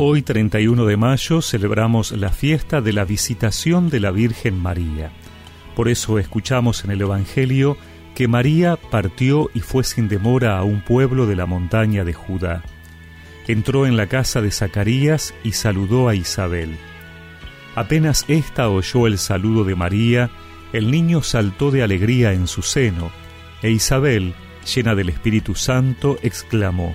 Hoy 31 de mayo celebramos la fiesta de la visitación de la Virgen María. Por eso escuchamos en el Evangelio que María partió y fue sin demora a un pueblo de la montaña de Judá. Entró en la casa de Zacarías y saludó a Isabel. Apenas ésta oyó el saludo de María, el niño saltó de alegría en su seno, e Isabel, llena del Espíritu Santo, exclamó,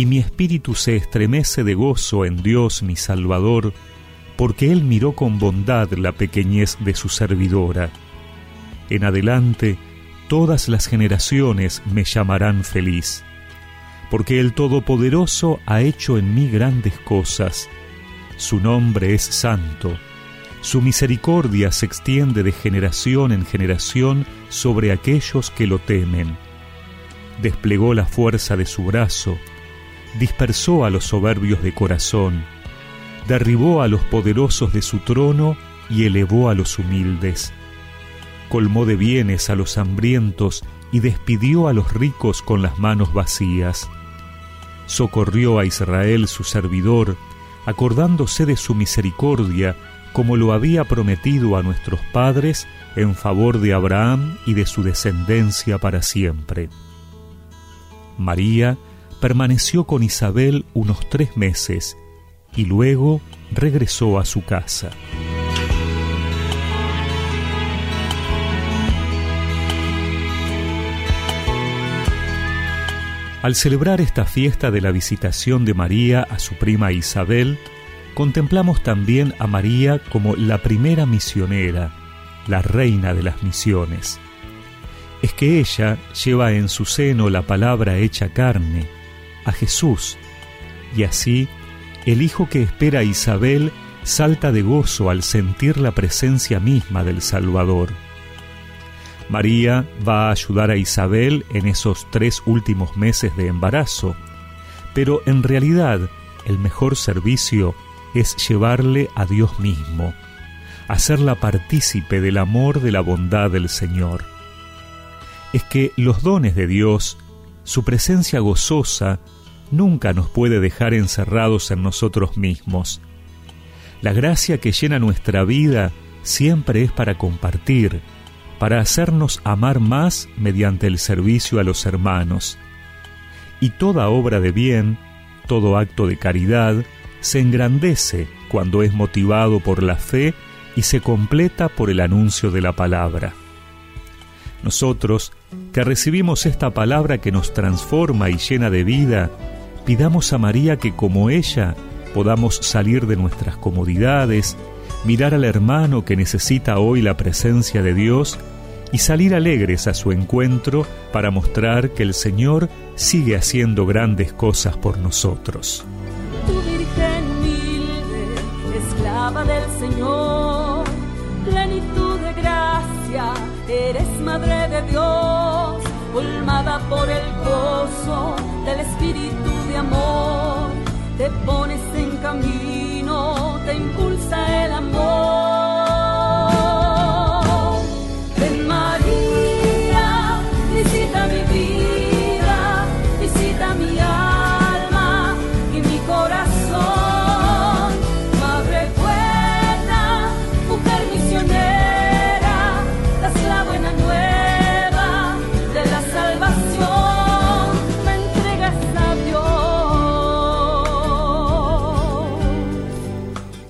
y mi espíritu se estremece de gozo en Dios mi Salvador, porque Él miró con bondad la pequeñez de su servidora. En adelante, todas las generaciones me llamarán feliz, porque el Todopoderoso ha hecho en mí grandes cosas. Su nombre es santo. Su misericordia se extiende de generación en generación sobre aquellos que lo temen. Desplegó la fuerza de su brazo, dispersó a los soberbios de corazón, derribó a los poderosos de su trono y elevó a los humildes. Colmó de bienes a los hambrientos y despidió a los ricos con las manos vacías. Socorrió a Israel su servidor, acordándose de su misericordia, como lo había prometido a nuestros padres en favor de Abraham y de su descendencia para siempre. María permaneció con Isabel unos tres meses y luego regresó a su casa. Al celebrar esta fiesta de la visitación de María a su prima Isabel, contemplamos también a María como la primera misionera, la reina de las misiones. Es que ella lleva en su seno la palabra hecha carne, a Jesús, y así el hijo que espera a Isabel salta de gozo al sentir la presencia misma del Salvador. María va a ayudar a Isabel en esos tres últimos meses de embarazo, pero en realidad el mejor servicio es llevarle a Dios mismo, hacerla partícipe del amor de la bondad del Señor. Es que los dones de Dios su presencia gozosa nunca nos puede dejar encerrados en nosotros mismos. La gracia que llena nuestra vida siempre es para compartir, para hacernos amar más mediante el servicio a los hermanos. Y toda obra de bien, todo acto de caridad, se engrandece cuando es motivado por la fe y se completa por el anuncio de la palabra. Nosotros, recibimos esta palabra que nos transforma y llena de vida, pidamos a María que como ella podamos salir de nuestras comodidades, mirar al hermano que necesita hoy la presencia de Dios y salir alegres a su encuentro para mostrar que el Señor sigue haciendo grandes cosas por nosotros. Tu Virgen humilde, esclava del Señor, plenitud de gracia Eres madre colmada por el gozo del espíritu de amor. Te pones en camino, te impulsa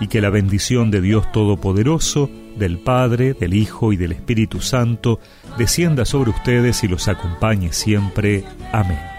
Y que la bendición de Dios Todopoderoso, del Padre, del Hijo y del Espíritu Santo descienda sobre ustedes y los acompañe siempre. Amén.